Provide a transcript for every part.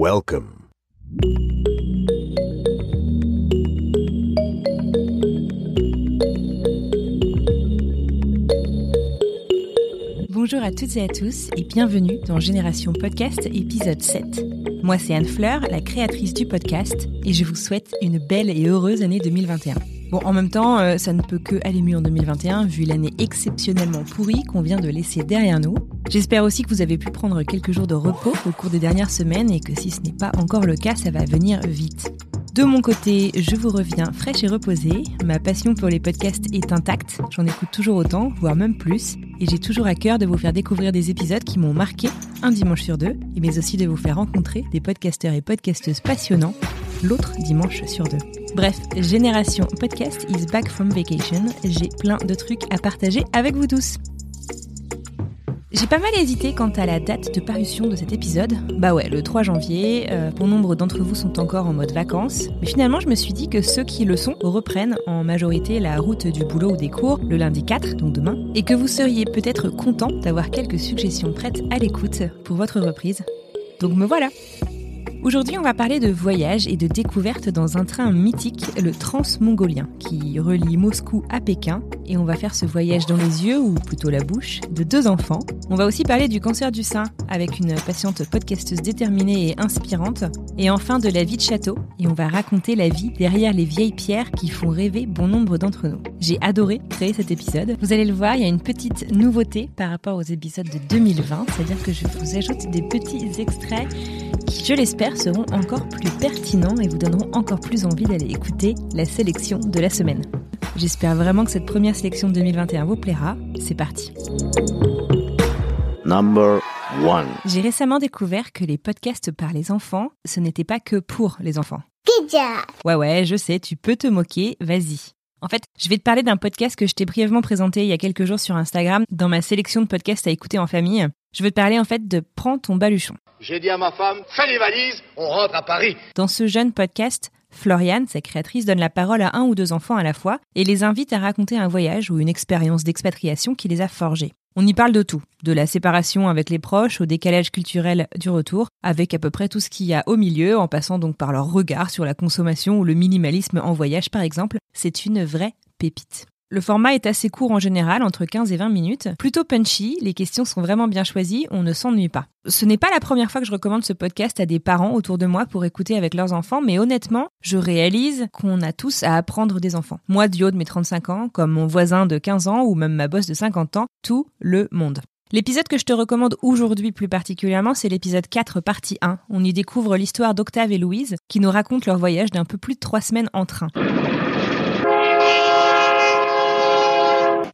Welcome. Bonjour à toutes et à tous et bienvenue dans Génération Podcast épisode 7. Moi c'est Anne Fleur, la créatrice du podcast et je vous souhaite une belle et heureuse année 2021. Bon, en même temps, euh, ça ne peut que aller mieux en 2021 vu l'année exceptionnellement pourrie qu'on vient de laisser derrière nous. J'espère aussi que vous avez pu prendre quelques jours de repos au cours des dernières semaines et que si ce n'est pas encore le cas, ça va venir vite. De mon côté, je vous reviens fraîche et reposée. Ma passion pour les podcasts est intacte. J'en écoute toujours autant, voire même plus. Et j'ai toujours à cœur de vous faire découvrir des épisodes qui m'ont marqué un dimanche sur deux, mais aussi de vous faire rencontrer des podcasteurs et podcasteuses passionnants l'autre dimanche sur deux. Bref, Génération Podcast is back from vacation. J'ai plein de trucs à partager avec vous tous. J'ai pas mal hésité quant à la date de parution de cet épisode. Bah ouais, le 3 janvier, euh, bon nombre d'entre vous sont encore en mode vacances, mais finalement je me suis dit que ceux qui le sont reprennent en majorité la route du boulot ou des cours le lundi 4, donc demain, et que vous seriez peut-être content d'avoir quelques suggestions prêtes à l'écoute pour votre reprise. Donc me voilà Aujourd'hui, on va parler de voyage et de découverte dans un train mythique, le Transmongolien, qui relie Moscou à Pékin. Et on va faire ce voyage dans les yeux, ou plutôt la bouche, de deux enfants. On va aussi parler du cancer du sein, avec une patiente podcasteuse déterminée et inspirante. Et enfin de la vie de château, et on va raconter la vie derrière les vieilles pierres qui font rêver bon nombre d'entre nous. J'ai adoré créer cet épisode. Vous allez le voir, il y a une petite nouveauté par rapport aux épisodes de 2020, c'est-à-dire que je vous ajoute des petits extraits qui, je l'espère, seront encore plus pertinents et vous donneront encore plus envie d'aller écouter la sélection de la semaine. J'espère vraiment que cette première sélection de 2021 vous plaira. C'est parti. Number one. J'ai récemment découvert que les podcasts par les enfants, ce n'était pas que pour les enfants. Ouais ouais, je sais, tu peux te moquer, vas-y. En fait, je vais te parler d'un podcast que je t'ai brièvement présenté il y a quelques jours sur Instagram dans ma sélection de podcasts à écouter en famille. Je veux te parler en fait de Prends ton baluchon. J'ai dit à ma femme, fais les valises, on rentre à Paris. Dans ce jeune podcast, Floriane, sa créatrice, donne la parole à un ou deux enfants à la fois et les invite à raconter un voyage ou une expérience d'expatriation qui les a forgés. On y parle de tout, de la séparation avec les proches au décalage culturel du retour, avec à peu près tout ce qu'il y a au milieu, en passant donc par leur regard sur la consommation ou le minimalisme en voyage par exemple. C'est une vraie pépite. Le format est assez court en général, entre 15 et 20 minutes. Plutôt punchy, les questions sont vraiment bien choisies, on ne s'ennuie pas. Ce n'est pas la première fois que je recommande ce podcast à des parents autour de moi pour écouter avec leurs enfants, mais honnêtement, je réalise qu'on a tous à apprendre des enfants. Moi, haut de mes 35 ans, comme mon voisin de 15 ans ou même ma bosse de 50 ans, tout le monde. L'épisode que je te recommande aujourd'hui plus particulièrement, c'est l'épisode 4, partie 1. On y découvre l'histoire d'Octave et Louise, qui nous racontent leur voyage d'un peu plus de 3 semaines en train.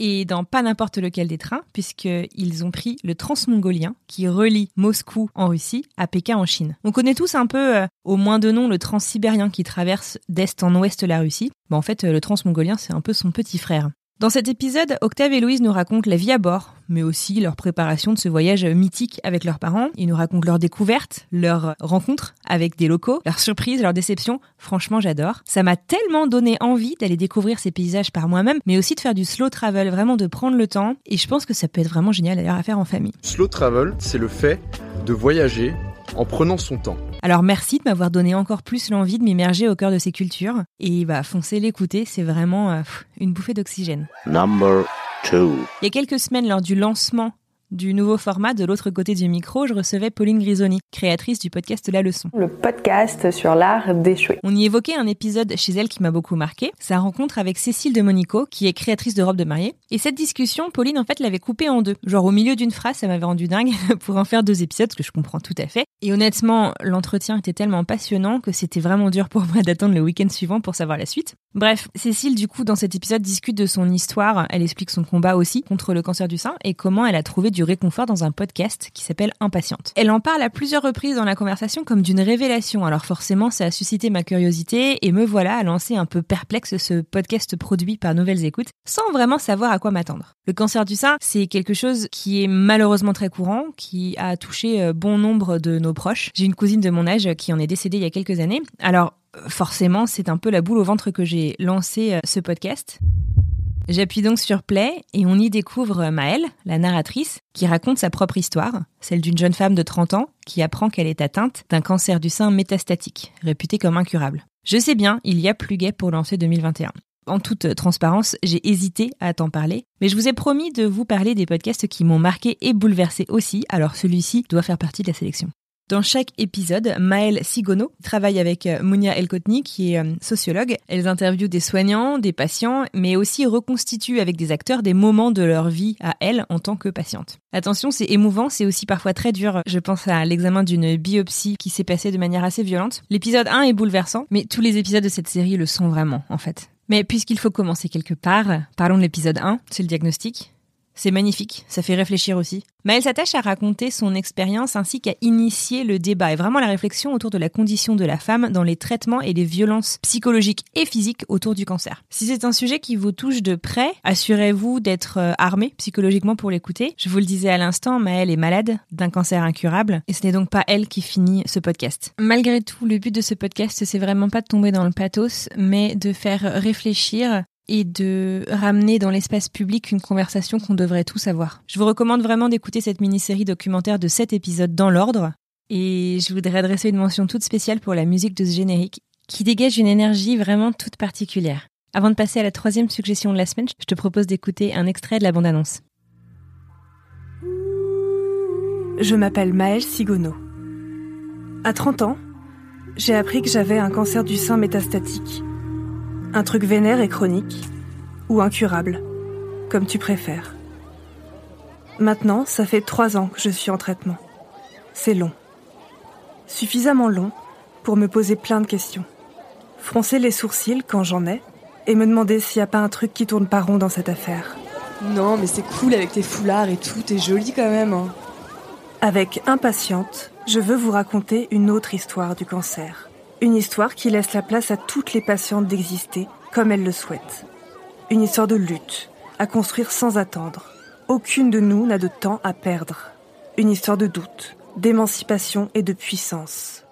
Et dans pas n'importe lequel des trains, puisqu'ils ont pris le transmongolien qui relie Moscou en Russie à Pékin en Chine. On connaît tous un peu, euh, au moins de nom, le transsibérien qui traverse d'est en ouest la Russie. Bon, en fait, euh, le transmongolien, c'est un peu son petit frère. Dans cet épisode, Octave et Louise nous racontent la vie à bord, mais aussi leur préparation de ce voyage mythique avec leurs parents. Ils nous racontent leurs découvertes, leurs rencontres avec des locaux, leurs surprises, leurs déceptions. Franchement, j'adore. Ça m'a tellement donné envie d'aller découvrir ces paysages par moi-même, mais aussi de faire du slow travel, vraiment de prendre le temps. Et je pense que ça peut être vraiment génial d'ailleurs à faire en famille. Slow travel, c'est le fait de voyager en prenant son temps. Alors merci de m'avoir donné encore plus l'envie de m'immerger au cœur de ces cultures. Et bah foncez l'écouter, c'est vraiment euh, une bouffée d'oxygène. Number two. Il y a quelques semaines, lors du lancement du nouveau format de l'autre côté du micro, je recevais Pauline Grisoni, créatrice du podcast La Leçon. Le podcast sur l'art d'échouer. On y évoquait un épisode chez elle qui m'a beaucoup marqué, sa rencontre avec Cécile de Monico, qui est créatrice de robes de mariée. Et cette discussion, Pauline en fait l'avait coupée en deux. Genre au milieu d'une phrase, ça m'avait rendu dingue pour en faire deux épisodes, ce que je comprends tout à fait. Et honnêtement, l'entretien était tellement passionnant que c'était vraiment dur pour moi d'attendre le week-end suivant pour savoir la suite. Bref, Cécile, du coup, dans cet épisode, discute de son histoire. Elle explique son combat aussi contre le cancer du sein et comment elle a trouvé du réconfort dans un podcast qui s'appelle Impatiente. Elle en parle à plusieurs reprises dans la conversation comme d'une révélation. Alors forcément, ça a suscité ma curiosité et me voilà à lancer un peu perplexe ce podcast produit par Nouvelles Écoutes sans vraiment savoir à quoi m'attendre. Le cancer du sein, c'est quelque chose qui est malheureusement très courant, qui a touché euh, bon nombre de nos proches. J'ai une cousine de mon âge qui en est décédée il y a quelques années. Alors forcément, c'est un peu la boule au ventre que j'ai lancé euh, ce podcast. J'appuie donc sur Play et on y découvre Maëlle, la narratrice, qui raconte sa propre histoire, celle d'une jeune femme de 30 ans qui apprend qu'elle est atteinte d'un cancer du sein métastatique, réputé comme incurable. Je sais bien, il y a plus gai pour lancer 2021. En toute transparence, j'ai hésité à t'en parler, mais je vous ai promis de vous parler des podcasts qui m'ont marqué et bouleversé aussi, alors celui-ci doit faire partie de la sélection. Dans chaque épisode, Maëlle Sigono travaille avec euh, Mounia Elkotni, qui est euh, sociologue. Elles interviewent des soignants, des patients, mais aussi reconstituent avec des acteurs des moments de leur vie à elles en tant que patientes. Attention, c'est émouvant, c'est aussi parfois très dur. Je pense à l'examen d'une biopsie qui s'est passée de manière assez violente. L'épisode 1 est bouleversant, mais tous les épisodes de cette série le sont vraiment, en fait. Mais puisqu'il faut commencer quelque part, parlons de l'épisode 1, c'est le diagnostic. C'est magnifique, ça fait réfléchir aussi. Mais elle s'attache à raconter son expérience ainsi qu'à initier le débat et vraiment la réflexion autour de la condition de la femme dans les traitements et les violences psychologiques et physiques autour du cancer. Si c'est un sujet qui vous touche de près, assurez-vous d'être euh, armé psychologiquement pour l'écouter. Je vous le disais à l'instant, Maëlle est malade d'un cancer incurable et ce n'est donc pas elle qui finit ce podcast. Malgré tout, le but de ce podcast, c'est vraiment pas de tomber dans le pathos, mais de faire réfléchir et de ramener dans l'espace public une conversation qu'on devrait tous avoir. Je vous recommande vraiment d'écouter cette mini-série documentaire de 7 épisodes dans l'ordre. Et je voudrais adresser une mention toute spéciale pour la musique de ce générique, qui dégage une énergie vraiment toute particulière. Avant de passer à la troisième suggestion de la semaine, je te propose d'écouter un extrait de la bande-annonce. Je m'appelle Maëlle Sigono. À 30 ans, j'ai appris que j'avais un cancer du sein métastatique un truc vénère et chronique, ou incurable, comme tu préfères. Maintenant, ça fait trois ans que je suis en traitement. C'est long. Suffisamment long pour me poser plein de questions. Froncer les sourcils quand j'en ai, et me demander s'il n'y a pas un truc qui tourne pas rond dans cette affaire. Non, mais c'est cool avec tes foulards et tout, t'es jolie quand même. Hein. Avec Impatiente, je veux vous raconter une autre histoire du cancer. Une histoire qui laisse la place à toutes les patientes d'exister comme elles le souhaitent. Une histoire de lutte, à construire sans attendre. Aucune de nous n'a de temps à perdre. Une histoire de doute, d'émancipation et de puissance.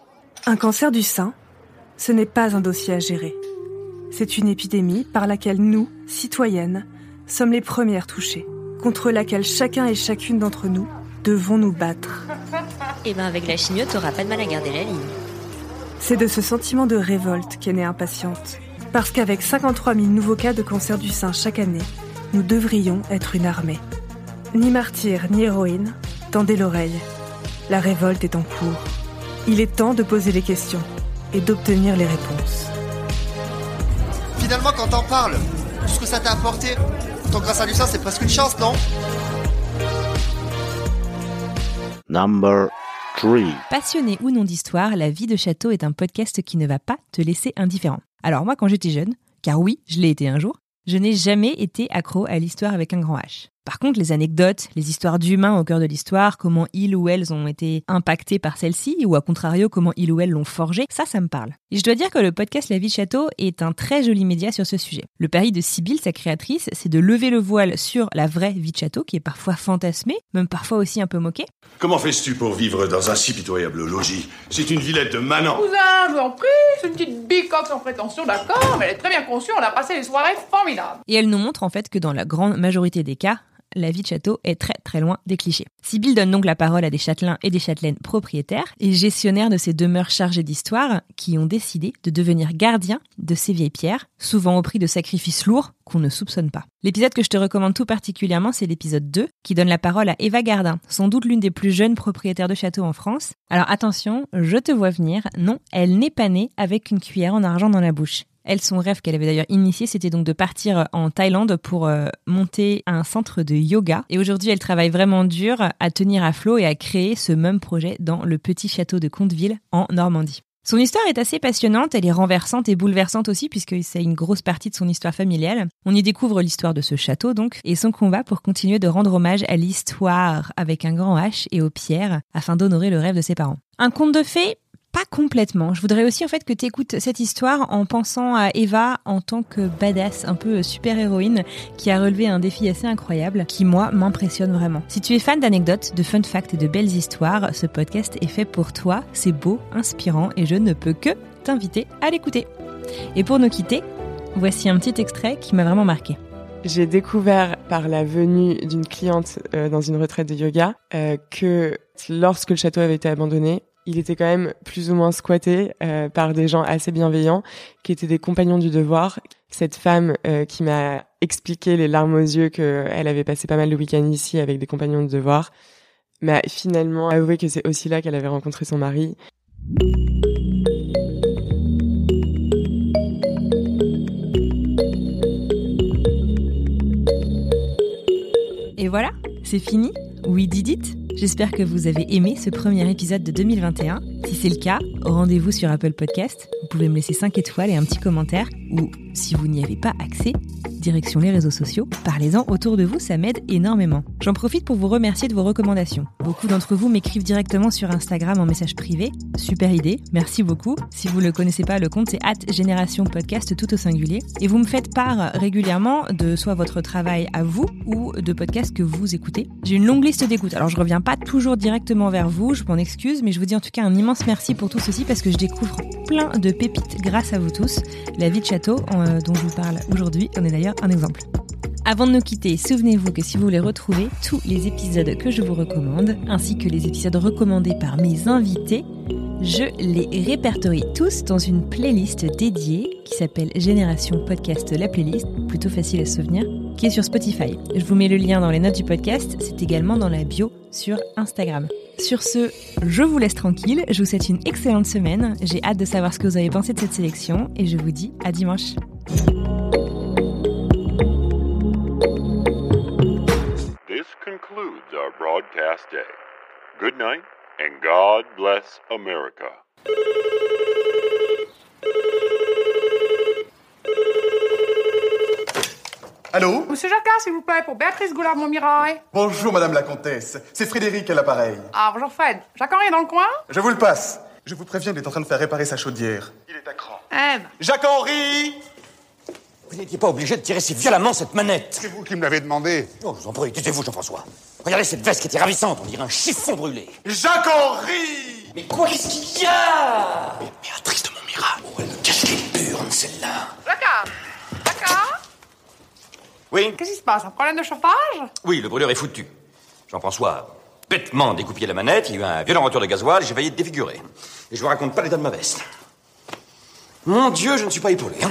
Un cancer du sein, ce n'est pas un dossier à gérer. C'est une épidémie par laquelle nous, citoyennes, sommes les premières touchées, contre laquelle chacun et chacune d'entre nous devons nous battre. Eh ben avec la chimio, t'auras pas de mal à garder la ligne. C'est de ce sentiment de révolte qu'est née Impatiente. Parce qu'avec 53 000 nouveaux cas de cancer du sein chaque année, nous devrions être une armée. Ni martyr, ni héroïne, tendez l'oreille. La révolte est en cours. Il est temps de poser les questions et d'obtenir les réponses. Finalement, quand t'en parles, tout ce que ça t'a apporté, ton cancer du sein, c'est presque une chance, non? Number Passionné ou non d'histoire, La vie de château est un podcast qui ne va pas te laisser indifférent. Alors moi, quand j'étais jeune, car oui, je l'ai été un jour, je n'ai jamais été accro à l'histoire avec un grand H. Par contre, les anecdotes, les histoires d'humains au cœur de l'histoire, comment ils ou elles ont été impactés par celle-ci, ou à contrario, comment ils ou elles l'ont forgé, ça, ça me parle. Et je dois dire que le podcast La vie de château est un très joli média sur ce sujet. Le pari de Sibylle, sa créatrice, c'est de lever le voile sur la vraie vie de château, qui est parfois fantasmée, même parfois aussi un peu moquée. Comment fais-tu pour vivre dans un si pitoyable logis? C'est une villette de Manan. Cousin, je vous en prie, c'est une petite bicoque sans prétention, d'accord, mais elle est très bien conçue, on a passé des soirées formidables. Et elle nous montre en fait que dans la grande majorité des cas, la vie de château est très très loin des clichés. Sibyl donne donc la parole à des châtelains et des châtelaines propriétaires et gestionnaires de ces demeures chargées d'histoire qui ont décidé de devenir gardiens de ces vieilles pierres, souvent au prix de sacrifices lourds qu'on ne soupçonne pas. L'épisode que je te recommande tout particulièrement, c'est l'épisode 2 qui donne la parole à Eva Gardin, sans doute l'une des plus jeunes propriétaires de châteaux en France. Alors attention, je te vois venir, non, elle n'est pas née avec une cuillère en argent dans la bouche. Elle, son rêve qu'elle avait d'ailleurs initié, c'était donc de partir en Thaïlande pour euh, monter un centre de yoga. Et aujourd'hui, elle travaille vraiment dur à tenir à flot et à créer ce même projet dans le petit château de Conteville en Normandie. Son histoire est assez passionnante, elle est renversante et bouleversante aussi puisque c'est une grosse partie de son histoire familiale. On y découvre l'histoire de ce château donc et son combat pour continuer de rendre hommage à l'histoire avec un grand H et aux pierres afin d'honorer le rêve de ses parents. Un conte de fées pas complètement. Je voudrais aussi en fait que tu écoutes cette histoire en pensant à Eva en tant que badass, un peu super-héroïne qui a relevé un défi assez incroyable qui moi m'impressionne vraiment. Si tu es fan d'anecdotes, de fun facts et de belles histoires, ce podcast est fait pour toi. C'est beau, inspirant et je ne peux que t'inviter à l'écouter. Et pour nous quitter, voici un petit extrait qui m'a vraiment marqué. J'ai découvert par la venue d'une cliente euh, dans une retraite de yoga euh, que lorsque le château avait été abandonné, il était quand même plus ou moins squatté euh, par des gens assez bienveillants qui étaient des compagnons du devoir. Cette femme euh, qui m'a expliqué les larmes aux yeux qu'elle avait passé pas mal de week-ends ici avec des compagnons de devoir m'a finalement avoué que c'est aussi là qu'elle avait rencontré son mari. Et voilà, c'est fini. We did it. J'espère que vous avez aimé ce premier épisode de 2021. Si c'est le cas, rendez-vous sur Apple Podcast. Vous pouvez me laisser 5 étoiles et un petit commentaire. Ou si vous n'y avez pas accès, direction les réseaux sociaux. Parlez-en autour de vous, ça m'aide énormément. J'en profite pour vous remercier de vos recommandations. Beaucoup d'entre vous m'écrivent directement sur Instagram en message privé. Super idée, merci beaucoup. Si vous ne le connaissez pas, le compte c'est at Génération Podcast tout au singulier. Et vous me faites part régulièrement de soit votre travail à vous ou de podcasts que vous écoutez. J'ai une longue liste d'écoute, alors je reviens pas toujours directement vers vous, je m'en excuse, mais je vous dis en tout cas un immense merci pour tout ceci parce que je découvre plein de pépites grâce à vous tous. La vie de château euh, dont je vous parle aujourd'hui en est d'ailleurs un exemple. Avant de nous quitter, souvenez-vous que si vous voulez retrouver tous les épisodes que je vous recommande, ainsi que les épisodes recommandés par mes invités, je les répertorie tous dans une playlist dédiée qui s'appelle Génération Podcast La Playlist, plutôt facile à se souvenir, qui est sur Spotify. Je vous mets le lien dans les notes du podcast, c'est également dans la bio sur Instagram. Sur ce, je vous laisse tranquille, je vous souhaite une excellente semaine, j'ai hâte de savoir ce que vous avez pensé de cette sélection et je vous dis à dimanche. Allô Monsieur Jacquard, s'il vous plaît, pour Béatrice Goulard-Montmirail. Bonjour, Madame la Comtesse. C'est Frédéric à l'appareil. Ah, bonjour Fred. Jacques-Henri est dans le coin? Je vous le passe. Je vous préviens, il est en train de faire réparer sa chaudière. Il est à cran. Eh ben. Jacques-Henri Vous n'étiez pas obligé de tirer si violemment cette manette. C'est vous qui me l'avez demandé. Oh, je vous en prie, taisez-vous, Jean-François. Regardez cette veste qui était ravissante, on dirait un chiffon brûlé. Jacques-Henri Mais quoi, qu'est-ce qu'il y a? Béatrice de Oui Qu'est-ce qui se passe Un problème de chauffage? Oui, le brûleur est foutu. Jean-François, bêtement découpillé la manette, il y a eu un violent retour de gasoil, j'ai failli être défiguré. Et je vous raconte pas l'état de ma veste. Mon Dieu, je ne suis pas épaulé. Hein.